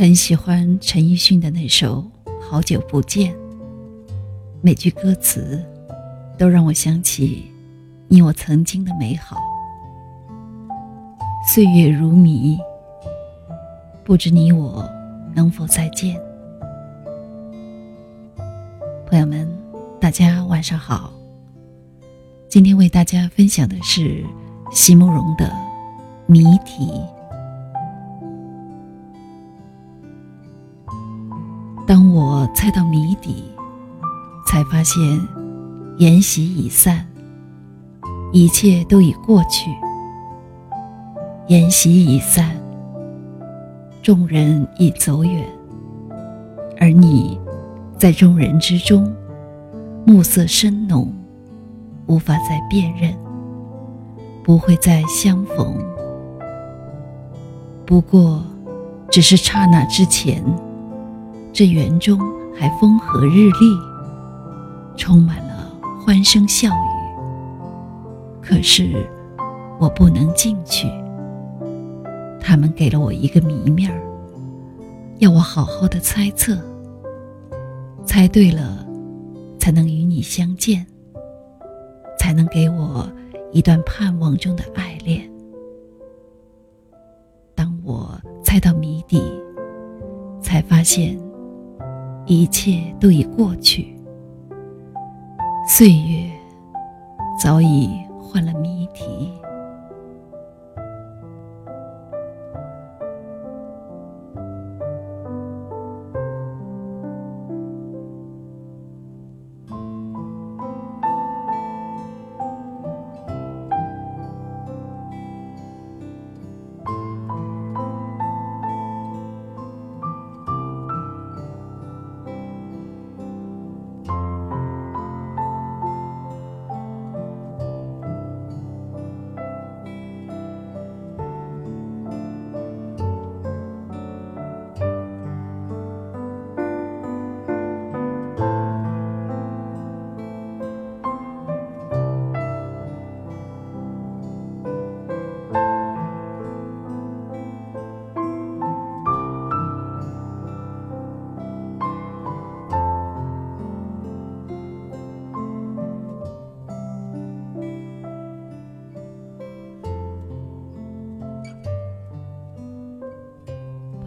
很喜欢陈奕迅的那首《好久不见》，每句歌词都让我想起你我曾经的美好。岁月如迷，不知你我能否再见？朋友们，大家晚上好。今天为大家分享的是席慕容的谜题。猜到谜底，才发现筵席已散，一切都已过去。筵席已散，众人已走远，而你，在众人之中，暮色深浓，无法再辨认，不会再相逢。不过，只是刹那之前。这园中还风和日丽，充满了欢声笑语。可是我不能进去，他们给了我一个谜面儿，要我好好的猜测。猜对了，才能与你相见，才能给我一段盼望中的爱恋。当我猜到谜底，才发现。一切都已过去，岁月早已换了谜题。